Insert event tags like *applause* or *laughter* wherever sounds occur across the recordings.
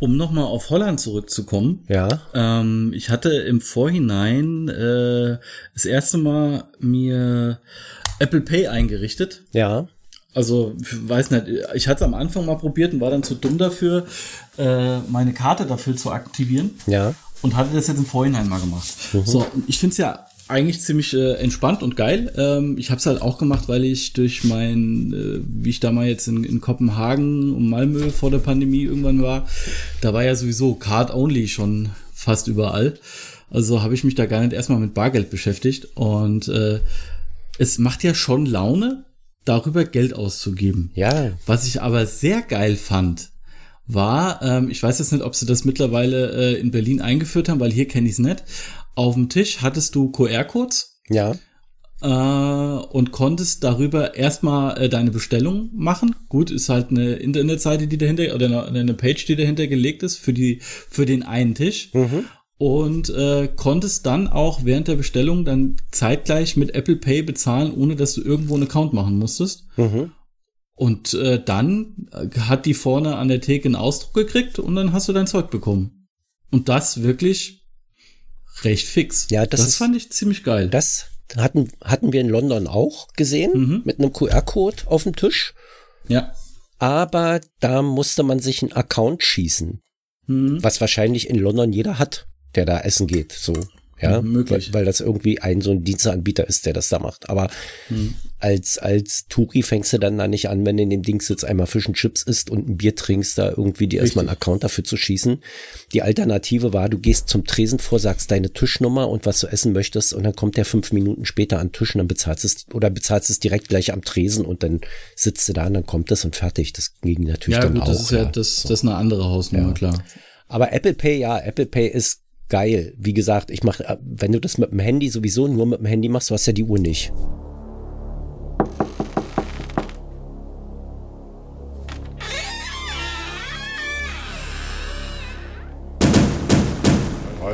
Um nochmal auf Holland zurückzukommen. Ja. Ähm, ich hatte im Vorhinein äh, das erste Mal mir Apple Pay eingerichtet. Ja. Also, ich weiß nicht, ich hatte es am Anfang mal probiert und war dann zu dumm dafür, äh, meine Karte dafür zu aktivieren. Ja. Und hatte das jetzt im Vorhinein mal gemacht. So, und ich finde es ja eigentlich ziemlich äh, entspannt und geil. Ähm, ich habe es halt auch gemacht, weil ich durch mein, äh, wie ich da mal jetzt in, in Kopenhagen und Malmö vor der Pandemie irgendwann war, da war ja sowieso Card-Only schon fast überall. Also habe ich mich da gar nicht erstmal mit Bargeld beschäftigt. Und äh, es macht ja schon Laune, darüber Geld auszugeben. Ja. Was ich aber sehr geil fand, war, ähm, ich weiß jetzt nicht, ob sie das mittlerweile äh, in Berlin eingeführt haben, weil hier kenne ich es nicht. Auf dem Tisch hattest du QR-Codes Ja. äh, und konntest darüber erstmal äh, deine Bestellung machen. Gut, ist halt eine Internetseite, die dahinter oder eine, eine Page, die dahinter gelegt ist für die für den einen Tisch. Und äh, konntest dann auch während der Bestellung dann zeitgleich mit Apple Pay bezahlen, ohne dass du irgendwo einen Account machen musstest. Mhm. Und äh, dann hat die vorne an der Theke einen Ausdruck gekriegt und dann hast du dein Zeug bekommen. Und das wirklich recht fix. Ja, das ist- fand ich ziemlich geil. Das hatten, hatten wir in London auch gesehen, Mhm. mit einem QR-Code auf dem Tisch. ja. Aber da musste man sich einen Account schießen, Mhm. was wahrscheinlich in London jeder hat, der da essen geht. So, ja, Mhm, möglich. Weil, weil das irgendwie ein so ein Diensteanbieter ist, der das da macht. Aber Mhm. als als Touri fängst du dann da nicht an, wenn du in dem Ding sitzt, einmal Fisch und Chips isst und ein Bier trinkst, da irgendwie dir erstmal einen Account dafür zu schießen. Die Alternative war, du gehst zum Tresen vor, sagst deine Tischnummer und was du essen möchtest und dann kommt der fünf Minuten später an den Tisch und dann bezahlst es oder bezahlst es direkt gleich am Tresen und dann sitzt du da und dann kommt es und fertig. Das ging natürlich Ja, dann gut, auch. das ist ja, das, das ist eine andere Hausnummer, Ja. klar. Aber Apple Pay, ja, Apple Pay ist geil. Wie gesagt, ich mache, wenn du das mit dem Handy sowieso nur mit dem Handy machst, du hast ja die Uhr nicht.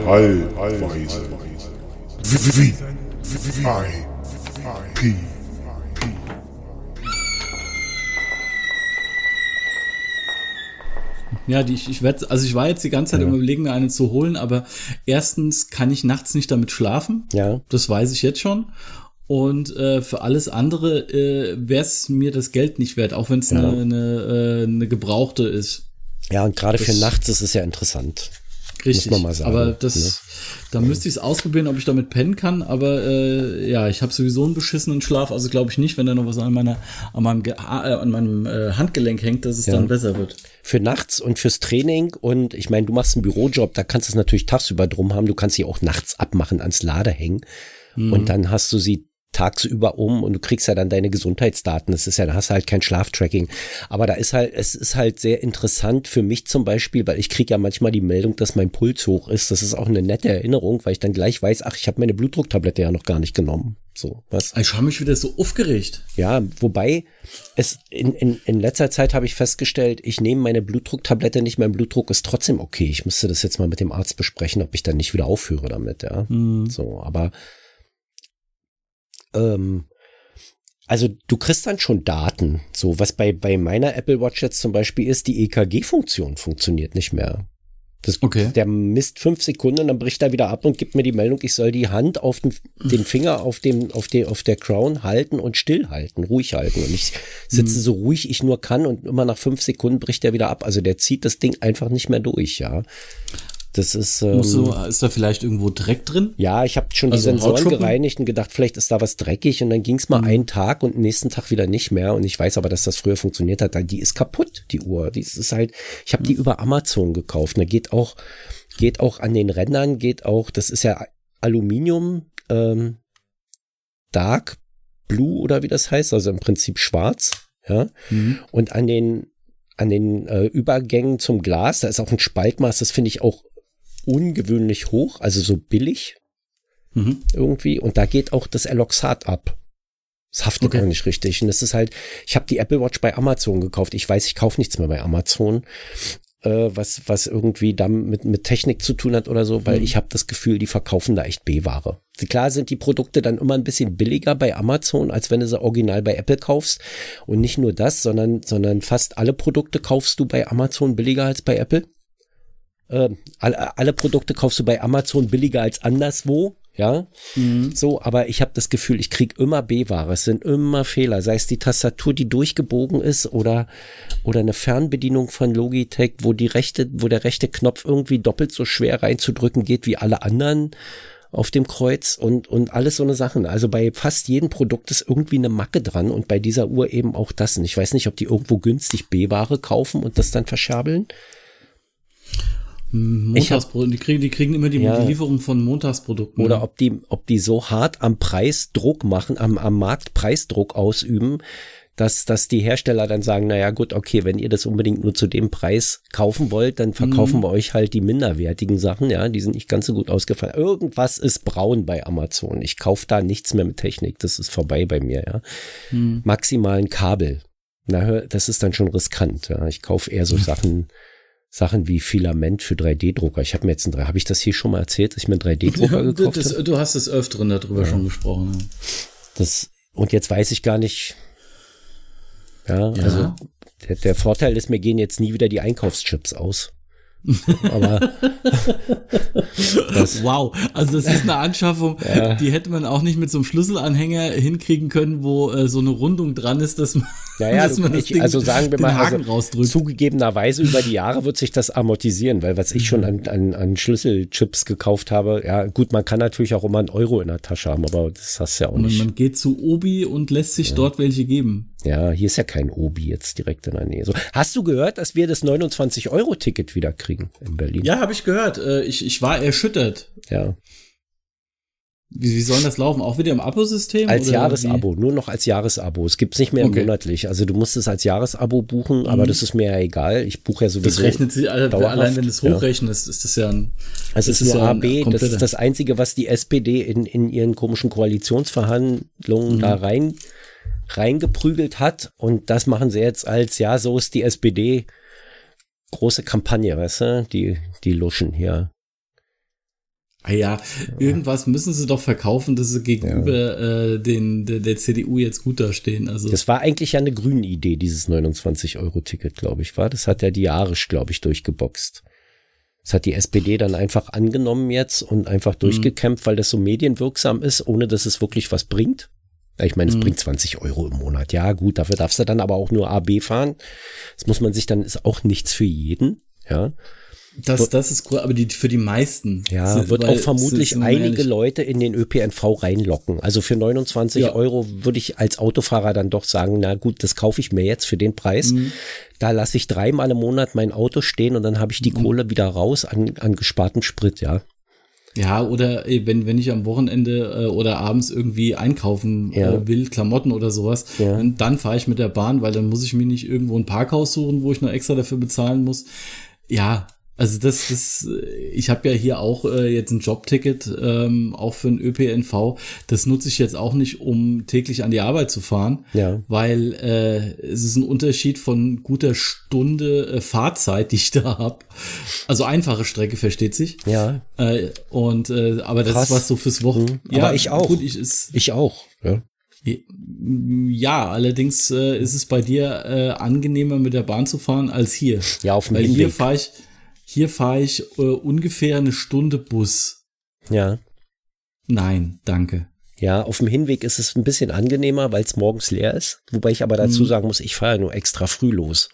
Allweise. Wie, I, P, Ja, die, ich, ich werde, also ich war jetzt die ganze Zeit im Überlegen, mir eine zu holen, aber erstens kann ich nachts nicht damit schlafen. Ja. Das weiß ich jetzt schon. Und äh, für alles andere äh, wäre es mir das Geld nicht wert, auch wenn es Ja. eine, eine, äh, eine gebrauchte ist. Ja, und gerade für nachts ist es ja interessant. Richtig. man mal sagen, aber das, ne? da müsste ich es ausprobieren, ob ich damit pennen kann. Aber äh, ja, ich habe sowieso einen beschissenen Schlaf, also glaube ich nicht, wenn da noch was an meiner, an meinem, Ge- äh, an meinem äh, Handgelenk hängt, dass es Ja. dann besser wird. Für nachts und fürs Training und ich meine, du machst einen Bürojob, da kannst du es natürlich tagsüber drum haben, du kannst sie auch nachts abmachen, ans Lader hängen und dann hast du sie tagsüber um und du kriegst ja dann deine Gesundheitsdaten. Das ist ja, da hast du halt kein Schlaftracking. Aber da ist halt, es ist halt sehr interessant für mich zum Beispiel, weil ich kriege ja manchmal die Meldung, dass mein Puls hoch ist. Das ist auch eine nette Erinnerung, weil ich dann gleich weiß, ach, ich habe meine Blutdrucktablette ja noch gar nicht genommen. So, was? Ich habe mich wieder so aufgeregt. Ja, wobei es in, in, in letzter Zeit habe ich festgestellt, ich nehme meine Blutdrucktablette nicht, mein Blutdruck ist trotzdem okay. Ich müsste das jetzt mal mit dem Arzt besprechen, ob ich dann nicht wieder aufhöre damit, ja. So, aber ähm, also du kriegst dann schon Daten. So, was bei, bei meiner Apple Watch jetzt zum Beispiel ist, die EKG-Funktion funktioniert nicht mehr. Das, Okay. Der misst fünf Sekunden, dann bricht er wieder ab und gibt mir die Meldung, ich soll die Hand auf den, den Finger auf dem, auf der, auf der Crown halten und stillhalten, ruhig halten. Und ich sitze so ruhig ich nur kann und immer nach fünf Sekunden bricht er wieder ab. Also der zieht das Ding einfach nicht mehr durch, ja. Das ist, ähm, du, ist da vielleicht irgendwo Dreck drin? ja, ich habe schon die Also Sensoren Hautschuppen? gereinigt und gedacht, vielleicht ist da was dreckig und dann ging es mal einen Tag und nächsten Tag wieder nicht mehr und ich weiß aber, dass das früher funktioniert hat. Die ist kaputt, die Uhr. Die ist halt, ich habe die über Amazon gekauft. Da geht auch, geht auch an den Rändern, geht auch, das ist ja Aluminium, ähm, Dark Blue oder wie das heißt, also im Prinzip schwarz, ja. Und an den an den äh, Übergängen zum Glas, da ist auch ein Spaltmaß, das finde ich auch ungewöhnlich hoch, also so billig Mhm. irgendwie. Und da geht auch das Eloxat ab. Das haftet Okay. auch nicht richtig. Und das ist halt, ich habe die Apple Watch bei Amazon gekauft. Ich weiß, ich kaufe nichts mehr bei Amazon. äh, was, was irgendwie dann mit, mit Technik zu tun hat oder so, weil mhm. ich habe das Gefühl, die verkaufen da echt B-Ware. Klar sind die Produkte dann immer ein bisschen billiger bei Amazon, als wenn du sie original bei Apple kaufst. Und nicht nur das, sondern, sondern fast alle Produkte kaufst du bei Amazon billiger als bei Apple. Äh, alle, alle Produkte kaufst du bei Amazon billiger als anderswo ja. Mhm. So, aber ich habe das Gefühl, ich krieg immer B-Ware. Es sind immer Fehler, sei es die Tastatur, die durchgebogen ist oder oder eine Fernbedienung von Logitech, wo die rechte, wo der rechte Knopf irgendwie doppelt so schwer reinzudrücken geht wie alle anderen auf dem Kreuz und und alles so eine Sachen. Also bei fast jedem Produkt ist irgendwie eine Macke dran und bei dieser Uhr eben auch das. Und ich weiß nicht, ob die irgendwo günstig B-Ware kaufen und das dann verscherbeln. Montagsprodukte, die kriegen, die kriegen immer die, ja, die Lieferung von Montagsprodukten. Oder ob die, ob die so hart am Preis Druck machen, am, am Markt Preisdruck ausüben, dass, dass die Hersteller dann sagen, naja gut, okay, wenn ihr das unbedingt nur zu dem Preis kaufen wollt, dann verkaufen mhm. wir euch halt die minderwertigen Sachen, ja, die sind nicht ganz so gut ausgefallen. Irgendwas ist braun bei Amazon. Ich kaufe da nichts mehr mit Technik, das ist vorbei bei mir, ja. Mhm. Maximal ein Kabel. Na, das ist dann schon riskant, ja. Ich kaufe eher so *laughs* Sachen, Sachen wie Filament für 3D-Drucker. Ich habe mir jetzt ein 3, habe ich das hier schon mal erzählt, dass ich mir einen 3D-Drucker ja, gekauft habe? Du hast es öfteren darüber ja. schon gesprochen. Das, und jetzt weiß ich gar nicht, ja, ja. also der, der Vorteil ist, mir gehen jetzt nie wieder die Einkaufschips aus. Aber *laughs* wow, also das ist eine Anschaffung, ja. die hätte man auch nicht mit so einem Schlüsselanhänger hinkriegen können, wo äh, so eine Rundung dran ist, dass man, ja, ja, *laughs* dass man das ich, Ding, also sagen wir mal, also zugegebenerweise über die Jahre wird sich das amortisieren, weil was ich schon an, an, an Schlüsselchips gekauft habe, ja gut, man kann natürlich auch immer einen Euro in der Tasche haben, aber das hast du ja auch nicht. Man geht zu Obi und lässt sich ja. dort welche geben. Ja, hier ist ja kein Obi jetzt direkt in der Nähe. So, hast du gehört, dass wir das 29-Euro-Ticket wieder kriegen in Berlin? Ja, habe ich gehört. Äh, ich, ich war erschüttert. Ja. Wie, wie soll das laufen? Auch wieder im Abo-System? Als Jahresabo, nur noch als Jahresabo. Es gibt's nicht mehr okay. monatlich. Also du musst es als Jahresabo buchen, aber mhm. das ist mir ja egal. Ich buche ja sowieso. Das rechnet sich allein, wenn du es hochrechnest, ja. ist das ja ein. Also es ist nur ja AB, das ist das Einzige, was die SPD in, in ihren komischen Koalitionsverhandlungen mhm. da rein reingeprügelt hat. Und das machen sie jetzt als, ja, so ist die SPD. Große Kampagne, weißt du? Die, die luschen hier. Ah ja, irgendwas müssen sie doch verkaufen, dass sie gegenüber ja. äh, den, der, der, CDU jetzt gut dastehen. Also. Das war eigentlich ja eine grüne Idee, dieses 29-Euro-Ticket, glaube ich, war. Das hat ja diarisch, glaube ich, durchgeboxt. Das hat die SPD dann einfach angenommen jetzt und einfach mhm. durchgekämpft, weil das so medienwirksam ist, ohne dass es wirklich was bringt. Ich meine, es mhm. bringt 20 Euro im Monat. Ja, gut, dafür darfst du dann aber auch nur AB fahren. Das muss man sich dann, ist auch nichts für jeden. Ja. Das, das ist cool, aber die, für die meisten. Ja, sind, wird auch vermutlich einige Leute in den ÖPNV reinlocken. Also für 29 ja. Euro würde ich als Autofahrer dann doch sagen, na gut, das kaufe ich mir jetzt für den Preis. Mhm. Da lasse ich dreimal im Monat mein Auto stehen und dann habe ich die mhm. Kohle wieder raus an, an gespartem Sprit, ja. Ja, oder wenn, wenn ich am Wochenende äh, oder abends irgendwie einkaufen äh, ja. äh, will, Klamotten oder sowas, ja. dann, dann fahre ich mit der Bahn, weil dann muss ich mir nicht irgendwo ein Parkhaus suchen, wo ich noch extra dafür bezahlen muss. Ja, also das, das, ich habe ja hier auch äh, jetzt ein Jobticket, ähm, auch für den ÖPNV. Das nutze ich jetzt auch nicht, um täglich an die Arbeit zu fahren, ja. weil äh, es ist ein Unterschied von guter Stunde äh, Fahrzeit, die ich da hab. Also einfache Strecke, versteht sich. Ja. Äh, und äh, aber das Krass. ist was so fürs Wochen. Mhm. Ja, aber ich auch. Gut, ich, ist, ich auch. Ja. Ja, allerdings äh, ist es bei dir äh, angenehmer mit der Bahn zu fahren als hier. Ja, auf dem Weil Hinweg. hier fahre ich hier fahre ich äh, ungefähr eine Stunde Bus. Ja. Nein, danke. Ja, auf dem Hinweg ist es ein bisschen angenehmer, weil es morgens leer ist. Wobei ich aber dazu mhm. sagen muss, ich fahre ja nur extra früh los.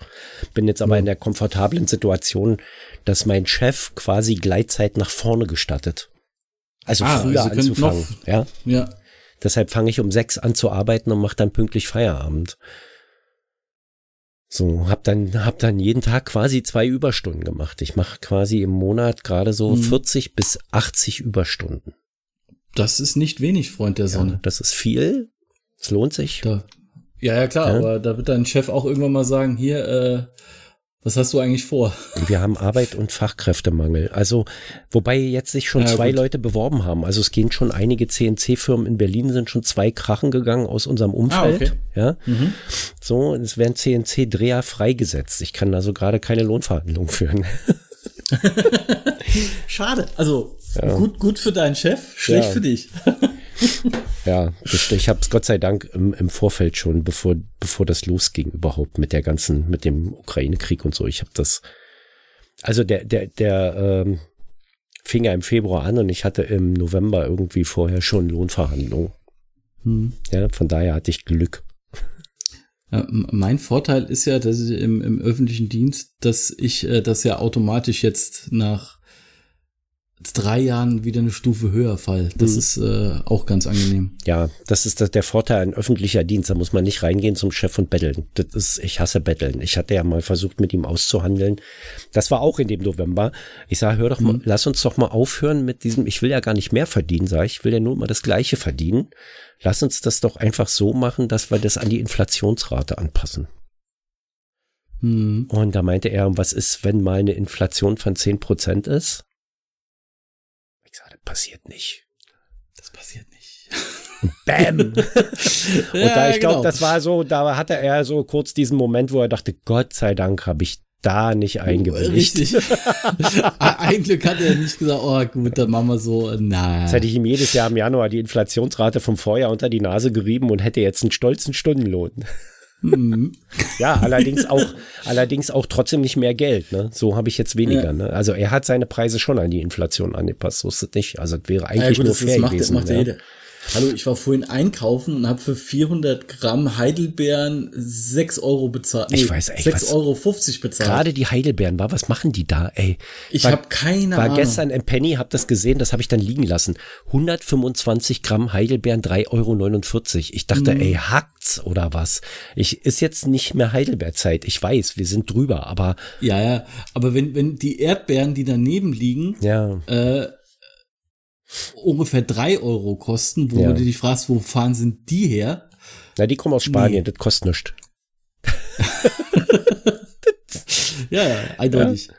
Bin jetzt aber in der komfortablen Situation, dass mein Chef quasi Gleitzeit nach vorne gestattet. Also ah, früher also anzufangen. Noch, ja. ja. Deshalb fange ich um sechs an zu arbeiten und mache dann pünktlich Feierabend. So, hab dann, hab dann jeden Tag quasi zwei Überstunden gemacht. Ich mache quasi im Monat gerade so mhm. 40 bis 80 Überstunden. Das ist nicht wenig, Freund der Sonne. Ja, das ist viel. Es lohnt sich. Da. Ja, ja, klar, ja. aber da wird dein Chef auch irgendwann mal sagen, hier, äh, Was hast du eigentlich vor? *laughs* Wir haben Arbeit und Fachkräftemangel. Also, wobei jetzt sich schon ja, zwei gut. Leute beworben haben. Also es gehen schon einige CNC-Firmen in Berlin, sind schon zwei Krachen gegangen aus unserem ah, Umfeld. Ah, okay. Ja. Mhm. So, es werden CNC-Dreher freigesetzt. Ich kann also gerade keine Lohnverhandlungen führen. *laughs* Schade. Also ja. gut, gut für deinen Chef, schlecht ja. für dich. *laughs* ja, ich habe es Gott sei Dank im, im, Vorfeld schon, bevor, bevor das losging überhaupt mit der ganzen, mit dem Ukraine-Krieg und so. Ich habe das, also der, der, der ähm, fing ja im Februar an und ich hatte im November irgendwie vorher schon Lohnverhandlungen. Hm. Ja, von daher hatte ich Glück. Ja, mein Vorteil ist ja, dass ich im, im öffentlichen Dienst, dass ich äh, das ja automatisch jetzt nach drei Jahren wieder eine Stufe höher fall. Das mhm. ist äh, auch ganz angenehm. Ja, das ist der Vorteil an öffentlicher Dienst. Da muss man nicht reingehen zum Chef und betteln. Das ist, ich hasse betteln. Ich hatte ja mal versucht, mit ihm auszuhandeln. Das war auch in dem November. Ich sage, hör doch mal, mhm. lass uns doch mal aufhören mit diesem, ich will ja gar nicht mehr verdienen, sage ich, ich will ja nur mal das Gleiche verdienen. Lass uns das doch einfach so machen, dass wir das an die Inflationsrate anpassen. Mhm. Und da meinte er, was ist, wenn mal eine Inflation von zehn Prozent ist? Passiert nicht. Das passiert nicht. Bam! *laughs* und da, ich glaube, genau. das war so, da hatte er so kurz diesen Moment, wo er dachte, Gott sei Dank habe ich da nicht eingewilligt. Richtig. *laughs* *laughs* Ein Glück hat er nicht gesagt, oh gut, dann machen wir so. Nein. Jetzt hätte ich ihm jedes Jahr im Januar die Inflationsrate vom Vorjahr unter die Nase gerieben und hätte jetzt einen stolzen Stundenlohn. Ja, allerdings auch, allerdings auch trotzdem nicht mehr Geld. Ne? So habe ich jetzt weniger. Ja. Ne? Also er hat seine Preise schon an die Inflation angepasst. So ist es nicht. Also es wäre eigentlich ja, gut, nur fair macht, gewesen. Das macht ja. jeder. Hallo, ich war vorhin einkaufen und habe für 400 Gramm Heidelbeeren 6 Euro bezahlt. Nee, ich weiß echt 6,50 Euro 50 bezahlt. Gerade die Heidelbeeren, war, was machen die da, ey? Ich habe keine war Ahnung. War gestern im Penny, hab das gesehen, das habe ich dann liegen lassen. 125 Gramm Heidelbeeren, 3,49 Euro. Ich dachte, mm. ey, hackt's oder was? Ich, ist jetzt nicht mehr Heidelbeerzeit. Ich weiß, wir sind drüber, aber. Ja, ja, aber wenn, wenn die Erdbeeren, die daneben liegen, ja. äh, ungefähr drei Euro kosten, wo ja. du dich fragst, wo fahren sind die her? Na, die kommen aus Spanien, nee. das kostet nichts. *laughs* ja, ja, eindeutig. Ja.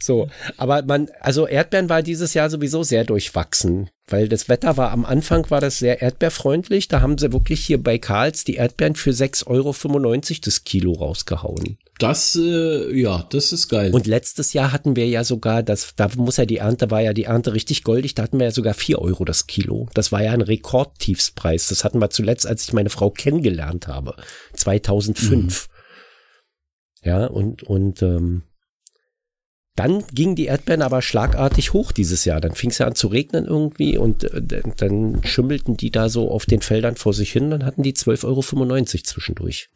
So, aber man, also Erdbeeren war dieses Jahr sowieso sehr durchwachsen, weil das Wetter war am Anfang war das sehr erdbeerfreundlich. Da haben sie wirklich hier bei Karls die Erdbeeren für 6,95 Euro das Kilo rausgehauen. Das, äh, ja, das ist geil. Und letztes Jahr hatten wir ja sogar, das, da muss ja die Ernte, war ja die Ernte richtig goldig, da hatten wir ja sogar 4 Euro das Kilo. Das war ja ein Rekordtiefspreis. Das hatten wir zuletzt, als ich meine Frau kennengelernt habe. 2005. Mhm. Ja, und, und ähm, dann gingen die Erdbeeren aber schlagartig hoch dieses Jahr. Dann fing es ja an zu regnen irgendwie und äh, dann schimmelten die da so auf den Feldern vor sich hin. Dann hatten die 12,95 Euro zwischendurch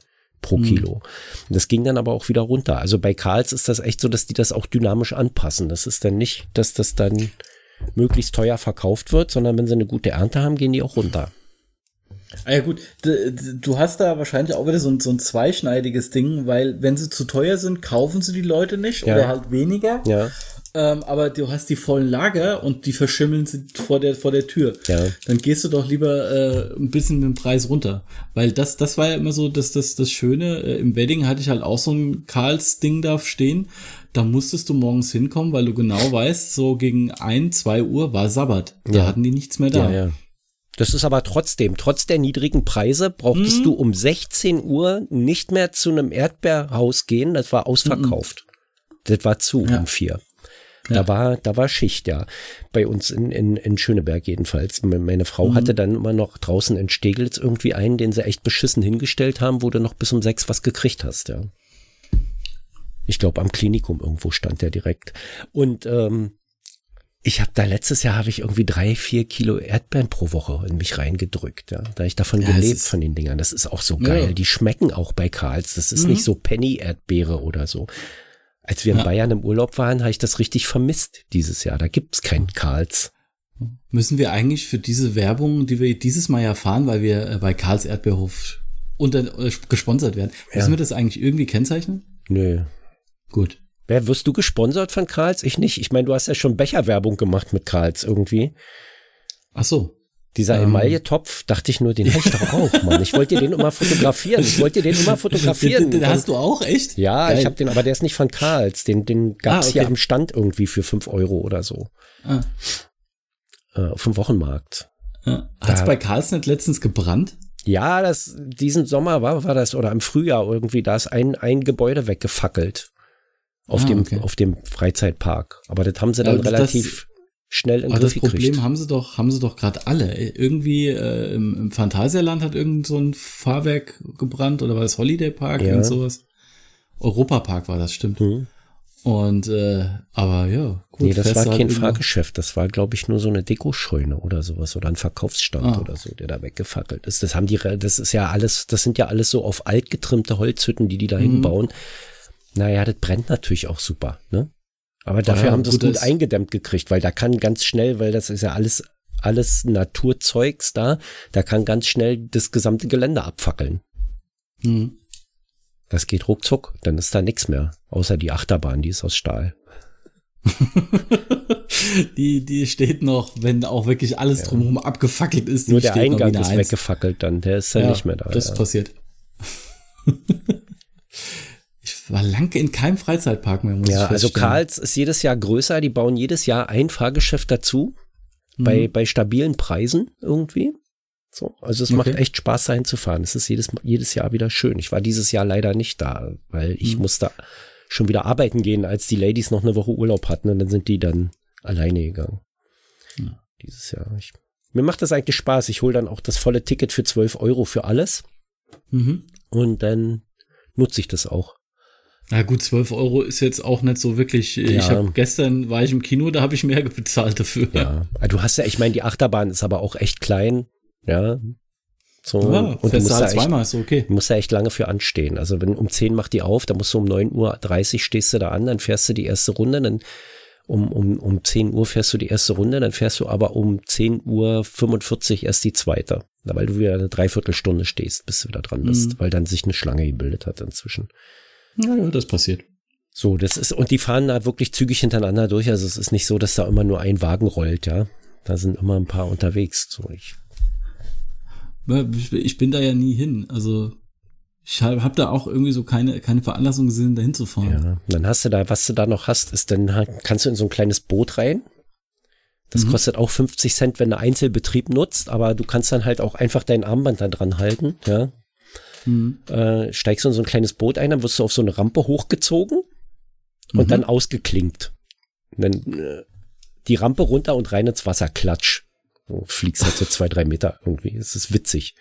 pro hm. Kilo. Das ging dann aber auch wieder runter. Also bei Karls ist das echt so, dass die das auch dynamisch anpassen. Das ist dann nicht, dass das dann möglichst teuer verkauft wird, sondern wenn sie eine gute Ernte haben, gehen die auch runter. Ah ja gut, du hast da wahrscheinlich auch wieder so ein, so ein zweischneidiges Ding, weil wenn sie zu teuer sind, kaufen sie die Leute nicht ja. oder halt weniger. Ja. Ähm, aber du hast die vollen Lager und die verschimmeln sie vor der, vor der Tür. Ja. Dann gehst du doch lieber äh, ein bisschen mit dem Preis runter. Weil das, das war ja immer so, dass das, das Schöne. Äh, Im Wedding hatte ich halt auch so ein Karls-Ding da stehen. Da musstest du morgens hinkommen, weil du genau weißt, so gegen ein, zwei Uhr war Sabbat. Da ja. hatten die nichts mehr da. Ja, ja. Das ist aber trotzdem, trotz der niedrigen Preise, brauchtest mhm. du um 16 Uhr nicht mehr zu einem Erdbeerhaus gehen. Das war ausverkauft. Mhm. Das war zu ja. um vier. Da ja. war, da war Schicht, ja. Bei uns in, in, in Schöneberg jedenfalls. Meine Frau mhm. hatte dann immer noch draußen in Steglitz irgendwie einen, den sie echt beschissen hingestellt haben, wo du noch bis um sechs was gekriegt hast, ja. Ich glaube, am Klinikum irgendwo stand der direkt. Und ähm, ich habe da letztes Jahr habe ich irgendwie drei, vier Kilo Erdbeeren pro Woche in mich reingedrückt. Ja. Da ich davon ja, gelebt von den Dingern. Das ist auch so geil. Ja. Die schmecken auch bei Karls. Das ist mhm. nicht so Penny-Erdbeere oder so. Als wir in ja. Bayern im Urlaub waren, habe ich das richtig vermisst dieses Jahr. Da gibt's keinen Karls. Müssen wir eigentlich für diese Werbung, die wir dieses Mal ja fahren, weil wir äh, bei Karls Erdbeerhof unter, äh, gesponsert werden, müssen wir das eigentlich irgendwie kennzeichnen? Nö. Gut. Wer wirst du gesponsert von Karls? Ich nicht. Ich meine, du hast ja schon Becherwerbung gemacht mit Karls irgendwie. Ach so. Dieser Ähm. Emaille-Topf, dachte ich nur, den habe ich doch auch, *laughs* Mann. Ich wollte den immer fotografieren. Ich wollte den immer fotografieren. Den, *laughs* den, den hast du auch, echt? ja, Geil. ich habe den, aber der ist nicht von Karls. Den, den gab's Ah, hier okay. am Stand irgendwie für fünf Euro oder so. Ah. Äh, auf dem Wochenmarkt. Ja. Hat's Da- bei Karlsnet letztens gebrannt? Ja, das, diesen Sommer war, war das, oder im Frühjahr irgendwie, da ist ein, ein Gebäude weggefackelt. Auf Ah, dem, okay. auf dem Freizeitpark. Aber das haben sie dann Ja, relativ schnell in Aber das Griff Problem gekriegt. haben sie doch, haben sie doch gerade alle. Irgendwie äh, im, im Phantasialand hat irgend so ein Fahrwerk gebrannt oder war das Holiday Park, Ja. irgend sowas. Europapark war das, stimmt. Hm. Und äh, aber ja, gut. Nee, das fährst war kein Fahrgeschäft, das war, glaube ich, nur so eine Dekoscheune oder sowas oder ein Verkaufsstand Ah. oder so, der da weggefackelt ist. Das haben die, das ist ja alles, das sind ja alles so auf alt getrimmte Holzhütten, die die da Mhm. hinbauen. Naja, das brennt natürlich auch super, ne? Aber dafür Ja, haben sie es gut, eingedämmt gekriegt, weil da kann ganz schnell, weil das ist ja alles, alles Naturzeugs da, da kann ganz schnell das gesamte Gelände abfackeln. Hm. Das geht ruckzuck, dann ist da nichts mehr, außer die Achterbahn, die ist aus Stahl. *laughs* Die, die steht noch, wenn auch wirklich alles drumherum abgefackelt ist. Die Nur der Eingang ist Eins. weggefackelt dann, der ist dann Ja, nicht mehr da. Das ja. passiert. *laughs* ich war lange in keinem Freizeitpark mehr, muss ich Ja, also feststellen. Karls ist jedes Jahr größer, die bauen jedes Jahr ein Fahrgeschäft dazu, Mhm. bei, bei stabilen Preisen irgendwie. So, also es macht Okay. echt Spaß, dahin zu fahren. Es ist jedes, jedes Jahr wieder schön. Ich war dieses Jahr leider nicht da, weil ich Mhm. musste schon wieder arbeiten gehen, als die Ladies noch eine Woche Urlaub hatten und dann sind die dann alleine gegangen. Ja. Dieses Jahr. Ich, mir macht das eigentlich Spaß. Ich hole dann auch das volle Ticket für 12 Euro für alles Mhm. und dann nutze ich das auch. Na gut, 12 Euro ist jetzt auch nicht so wirklich. Ich Ja. habe gestern war ich im Kino, da habe ich mehr *laughs* bezahlt dafür. Ja, aber du hast ja, ich meine, die Achterbahn ist aber auch echt klein, ja. So, Ja, und du musst, da halt echt, zweimal, ist so okay. du musst da echt lange für anstehen. Also wenn um 10 macht die auf, dann musst du um 9.30 Uhr stehst du da an, dann fährst du die erste Runde, dann um, um, um 10 Uhr fährst du die erste Runde, dann fährst du aber um 10.45 Uhr erst die zweite. Weil du wieder eine Dreiviertelstunde stehst, bis du wieder dran bist, Mhm. weil dann sich eine Schlange gebildet hat inzwischen. Ja, ja, das passiert. So, das ist, und die fahren da wirklich zügig hintereinander durch. Also es ist nicht so, dass da immer nur ein Wagen rollt, ja. Da sind immer ein paar unterwegs. So, ich, Ich bin da ja nie hin. Also ich habe hab da auch irgendwie so keine, keine Veranlassung gesehen, da hinzufahren. ja. Dann hast du da, was du da noch hast, ist dann kannst du in so ein kleines Boot rein. Das Mhm. kostet auch 50 Cent, wenn du Einzelbetrieb nutzt, aber du kannst dann halt auch einfach dein Armband da dran halten, ja. Mhm. Äh, steigst du in so ein kleines Boot ein, dann wirst du auf so eine Rampe hochgezogen und Mhm. dann ausgeklinkt. Und dann äh, die Rampe runter und rein ins Wasser, klatsch. Du fliegst halt so zwei, drei Meter irgendwie. Es ist witzig.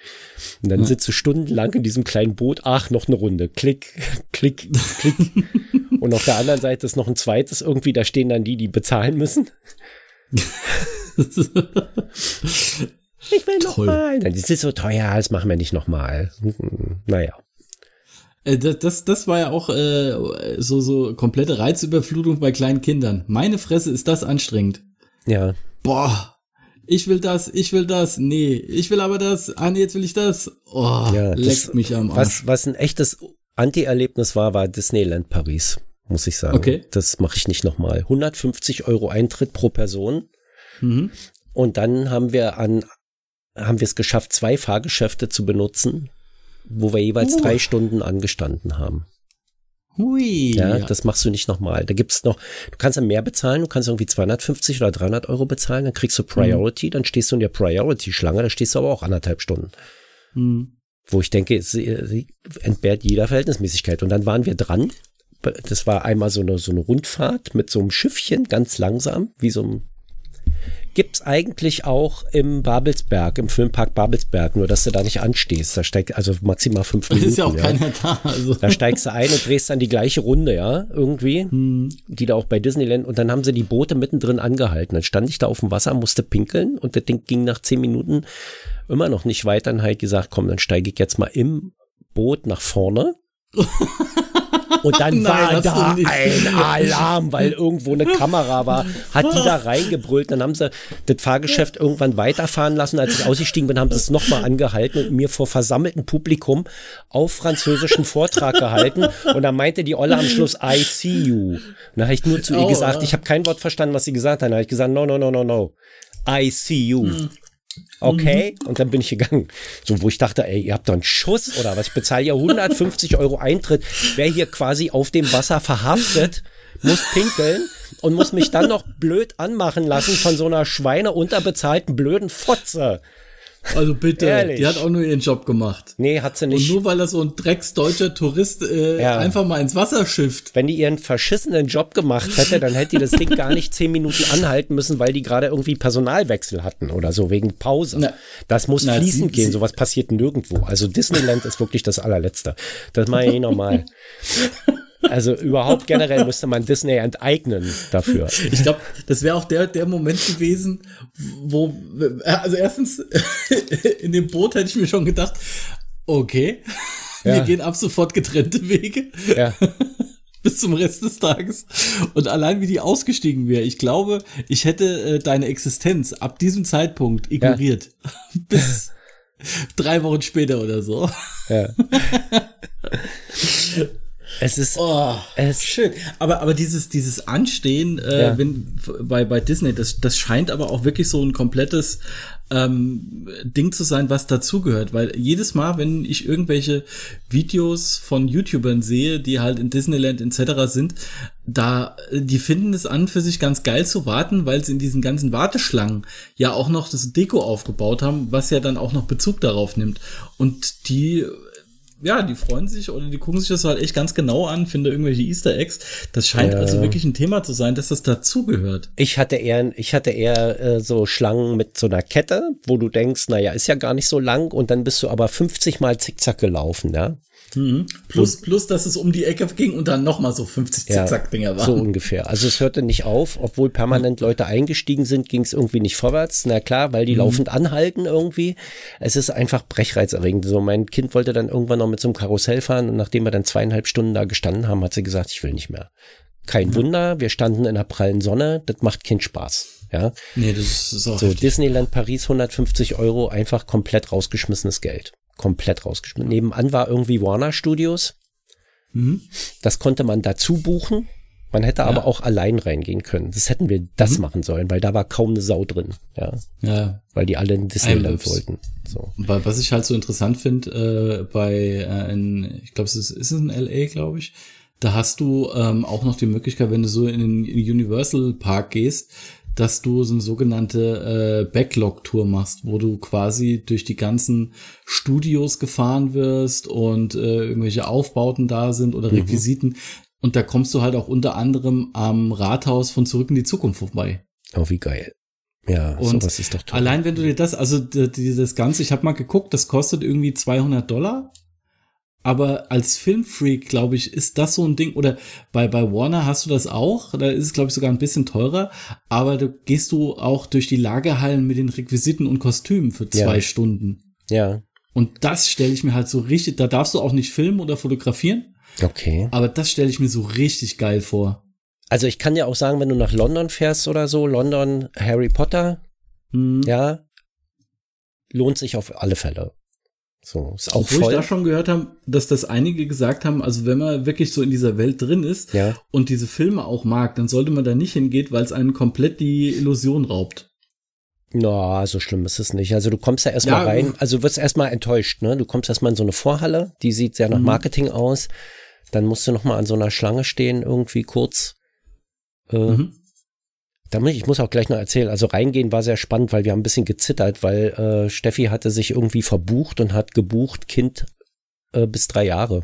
Und dann Ja. sitzt du stundenlang in diesem kleinen Boot. Ach, noch eine Runde. Klick, klick, klick. und auf der anderen Seite ist noch ein zweites irgendwie. Da stehen dann die, die bezahlen müssen. *laughs* Ich will noch Toll. mal. Das ist so teuer, das machen wir nicht noch mal. Hm, Naja. Äh, Das, das, das war ja auch äh, so, so komplette Reizüberflutung bei kleinen Kindern. Meine Fresse ist das anstrengend. Ja. Boah, ich will das, ich will das, nee, ich will aber das, ah nee, jetzt will ich das. Oh, Ja, das- leckt mich am Arsch. Was, was ein echtes Anti-Erlebnis war, war Disneyland Paris, muss ich sagen. Okay. Das mache ich nicht nochmal. 150 Euro Eintritt pro Person. Mhm. Und dann haben wir an, haben wir es geschafft, zwei Fahrgeschäfte zu benutzen, wo wir jeweils Uh. drei Stunden angestanden haben. Hui. Ja, das machst du nicht nochmal. Da gibt's noch, du kannst dann mehr bezahlen, du kannst irgendwie 250 oder 300 Euro bezahlen, dann kriegst du Priority, dann stehst du in der Priority-Schlange, da stehst du aber auch anderthalb Stunden. Hm. wo ich denke, sie, sie entbehrt jeder Verhältnismäßigkeit. Und dann waren wir dran. Das war einmal so eine, so eine Rundfahrt mit so einem Schiffchen, ganz langsam, wie so ein. Gibt's eigentlich auch im Babelsberg, im Filmpark Babelsberg, nur dass du da nicht anstehst. Da steigt also maximal fünf Minuten. ist ja auch ja. keiner da. Also. Da steigst du ein und drehst dann die gleiche Runde, ja, irgendwie, Hm. die da auch bei Disneyland. Und dann haben sie die Boote mittendrin angehalten. Dann stand ich da auf dem Wasser, musste pinkeln und das Ding ging nach zehn Minuten immer noch nicht weiter. Dann halt gesagt, komm, dann steige ich jetzt mal im Boot nach vorne. *laughs* Und dann *laughs* Nein, war da ein Alarm, weil *laughs* irgendwo eine Kamera war. Hat die da reingebrüllt. Dann haben sie das Fahrgeschäft irgendwann weiterfahren lassen. Als ich ausgestiegen bin, haben sie es nochmal angehalten und mir vor versammeltem Publikum auf französischen Vortrag gehalten. Und dann meinte die Olle am Schluss, I see you. Und dann habe ich nur zu ihr gesagt, ich habe kein Wort verstanden, was sie gesagt hat. Dann habe ich gesagt, no, no, no, no, no. I see you. Okay, und dann bin ich gegangen. So, wo ich dachte, ey, ihr habt doch einen Schuss oder was? Ich bezahle ja 150 *laughs* Euro Eintritt. Wer hier quasi auf dem Wasser verhaftet, muss pinkeln und muss mich dann noch blöd anmachen lassen von so einer schweineunterbezahlten blöden Fotze. Also bitte, Ehrlich. die hat auch nur ihren Job gemacht. Nee, hat sie Und nicht. nur weil er so ein drecksdeutscher Tourist äh, Ja. einfach mal ins Wasser schifft. Wenn die ihren verschissenen Job gemacht hätte, dann hätte die das Ding gar nicht zehn Minuten anhalten müssen, weil die gerade irgendwie Personalwechsel hatten oder so, wegen Pause. Na, das muss na, fließend sie- gehen, sowas passiert nirgendwo. Also Disneyland ist wirklich das allerletzte. Das mache ich normal. *laughs* Also überhaupt generell müsste man Disney enteignen dafür. Ich glaube, das wäre auch der, der Moment gewesen, wo, also erstens, *laughs* in dem Boot hätte ich mir schon gedacht, okay, wir Ja. gehen ab sofort getrennte Wege Ja. *laughs* bis zum Rest des Tages. Und allein wie die ausgestiegen wäre, ich glaube, ich hätte äh, deine Existenz ab diesem Zeitpunkt ignoriert. *laughs* bis drei Wochen später oder so. ja. Es ist, Oh, es, schön. Aber, aber dieses, dieses Anstehen äh, Ja. wenn, bei, bei Disney, das, das scheint aber auch wirklich so ein komplettes ähm, Ding zu sein, was dazugehört. Weil jedes Mal, wenn ich irgendwelche Videos von YouTubern sehe, die halt in Disneyland etc. sind, da, die finden es an für sich ganz geil zu warten, weil sie in diesen ganzen Warteschlangen ja auch noch das Deko aufgebaut haben, was ja dann auch noch Bezug darauf nimmt. Und die ja, die freuen sich oder die gucken sich das halt echt ganz genau an, finden irgendwelche Easter Eggs. Das scheint Ja. also wirklich ein Thema zu sein, dass das dazugehört. ich hatte eher, ich hatte eher äh, so Schlangen mit so einer Kette, wo du denkst, naja, ist ja gar nicht so lang und dann bist du aber 50 mal zickzack gelaufen, ja. Mhm. Plus, plus, dass es um die Ecke ging und dann nochmal so 50 Ja, Zickzack-Dinger waren. So ungefähr. Also es hörte nicht auf, obwohl permanent Leute eingestiegen sind, ging es irgendwie nicht vorwärts. Na klar, weil die laufend anhalten irgendwie. Es ist einfach brechreizerregend. So, mein Kind wollte dann irgendwann noch mit so einem Karussell fahren und nachdem wir dann zweieinhalb Stunden da gestanden haben, hat sie gesagt, ich will nicht mehr. Kein Wunder, wir standen in der prallen Sonne, das macht keinen Spaß. Ja, Nee, das ist auch so heftig. Disneyland Paris 150 Euro, einfach komplett rausgeschmissenes Geld. Komplett rausgeschmissen. Nebenan war irgendwie Warner Studios. Mhm. Das konnte man dazu buchen. Man hätte aber auch allein reingehen können. Das hätten wir das machen sollen, weil da war kaum eine Sau drin. Ja, Ja. weil die alle in Disneyland wollten. So. Weil was ich halt so interessant finde, äh, bei, äh, in, ich glaube, es ist, ist es in LA, glaube ich, da hast du ähm, auch noch die Möglichkeit, wenn du so in den Universal Park gehst, dass du so eine sogenannte äh, Backlog-Tour machst, wo du quasi durch die ganzen Studios gefahren wirst und äh, irgendwelche Aufbauten da sind oder Requisiten. Und da kommst du halt auch unter anderem am Rathaus von Zurück in die Zukunft vorbei. Oh, wie geil. Ja, Und sowas ist doch toll. Allein wenn du dir das, also dieses Ganze, ich habe mal geguckt, das kostet irgendwie 200 Dollar. Aber als Filmfreak, glaube ich, ist das so ein Ding. Oder bei, bei Warner hast du das auch. Da ist es, glaube ich, sogar ein bisschen teurer. Aber da gehst du auch durch die Lagerhallen mit den Requisiten und Kostümen für zwei Ja. Stunden. Ja, Und das stelle ich mir halt so richtig, da darfst du auch nicht filmen oder fotografieren. okay. Aber das stelle ich mir so richtig geil vor. Also ich kann ja auch sagen, wenn du nach London fährst oder so, London, Harry Potter, Hm. ja, lohnt sich auf alle Fälle. So, ist auch Obwohl ich voll. da schon gehört habe, dass das einige gesagt haben, also wenn man wirklich so in dieser Welt drin ist Ja. und diese Filme auch mag, dann sollte man da nicht hingehen, weil es einen komplett die Illusion raubt. Na, so schlimm ist es nicht. Also du kommst ja erstmal Ja, rein, also wirst erstmal enttäuscht, ne? Du kommst erstmal in so eine Vorhalle, die sieht sehr nach Mhm. Marketing aus. Dann musst du nochmal an so einer Schlange stehen, irgendwie kurz. Äh, Mhm. Da muss ich, ich muss auch gleich noch erzählen. Also reingehen war sehr spannend, weil wir haben ein bisschen gezittert, weil äh, Steffi hatte sich irgendwie verbucht und hat gebucht Kind äh, bis drei Jahre.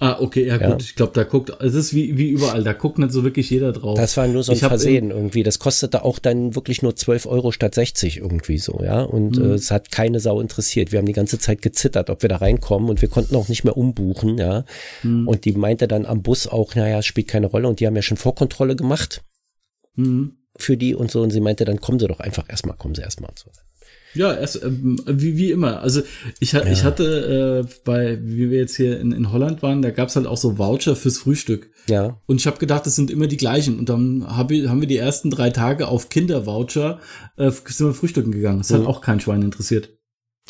Ah, okay, ja, Ja. gut. Ich glaube, da guckt, es ist wie, wie überall, da guckt nicht so wirklich jeder drauf. Das war nur so ein Versehen irgendwie. Das kostete auch dann wirklich nur 12 Euro statt 60 irgendwie so, ja. Und Mhm. äh, es hat keine Sau interessiert. Wir haben die ganze Zeit gezittert, ob wir da reinkommen und wir konnten auch nicht mehr umbuchen, ja. Mhm. Und die meinte dann am Bus auch, naja, es spielt keine Rolle. Und die haben ja schon Vorkontrolle gemacht Mhm. für die und so. Und sie meinte, dann kommen sie doch einfach erstmal, kommen sie erstmal. So. Ja, erst, ähm, wie, wie immer. Also ich, ha- ich hatte äh, bei, wie wir jetzt hier in, in Holland waren, da gab's halt auch so Voucher fürs Frühstück. Ja, Und ich habe gedacht, das sind immer die gleichen. Und dann hab ich, haben wir die ersten drei Tage auf Kindervoucher äh, sind wir frühstücken gegangen. Das hat Mhm. auch kein Schwein interessiert.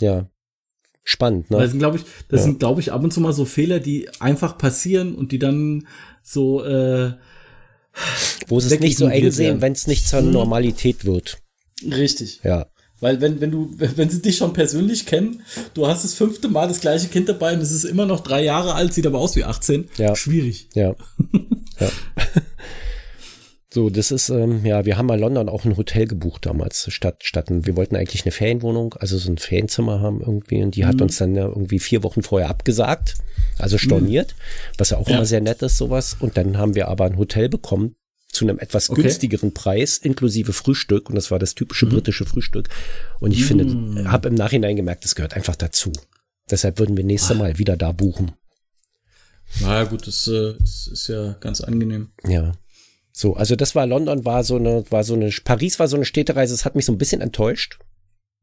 ja. Spannend, Das ne? sind, glaube ich, das Ja. sind, glaube ich, ab und zu mal so Fehler, die einfach passieren und die dann so, äh, Wo sie es nicht so eng sehen, wenn es nicht zur Mhm. Normalität wird. richtig. Ja. Weil wenn, wenn du, wenn sie dich schon persönlich kennen, du hast das fünfte Mal das gleiche Kind dabei und es ist immer noch drei Jahre alt, sieht aber aus wie 18. Ja. Schwierig. Ja. *laughs* ja. So, das ist, ähm, ja, wir haben mal London auch ein Hotel gebucht damals, statt, statt, wir wollten eigentlich eine Ferienwohnung, also so ein Ferienzimmer haben irgendwie und die hat Mhm. uns dann ja irgendwie vier Wochen vorher abgesagt, also storniert, was ja auch Ja. immer sehr nett ist, sowas. Und dann haben wir aber ein Hotel bekommen zu einem etwas Okay. günstigeren Preis, inklusive Frühstück und das war das typische Mhm. britische Frühstück. Und ich finde, habe im Nachhinein gemerkt, das gehört einfach dazu. Deshalb würden wir nächstes Ah. Mal wieder da buchen. Na ja, gut, das äh, ist, ist ja ganz angenehm. Ja. So, also das war London, war so eine, war so eine, Paris war so eine Städtereise, das hat mich so ein bisschen enttäuscht.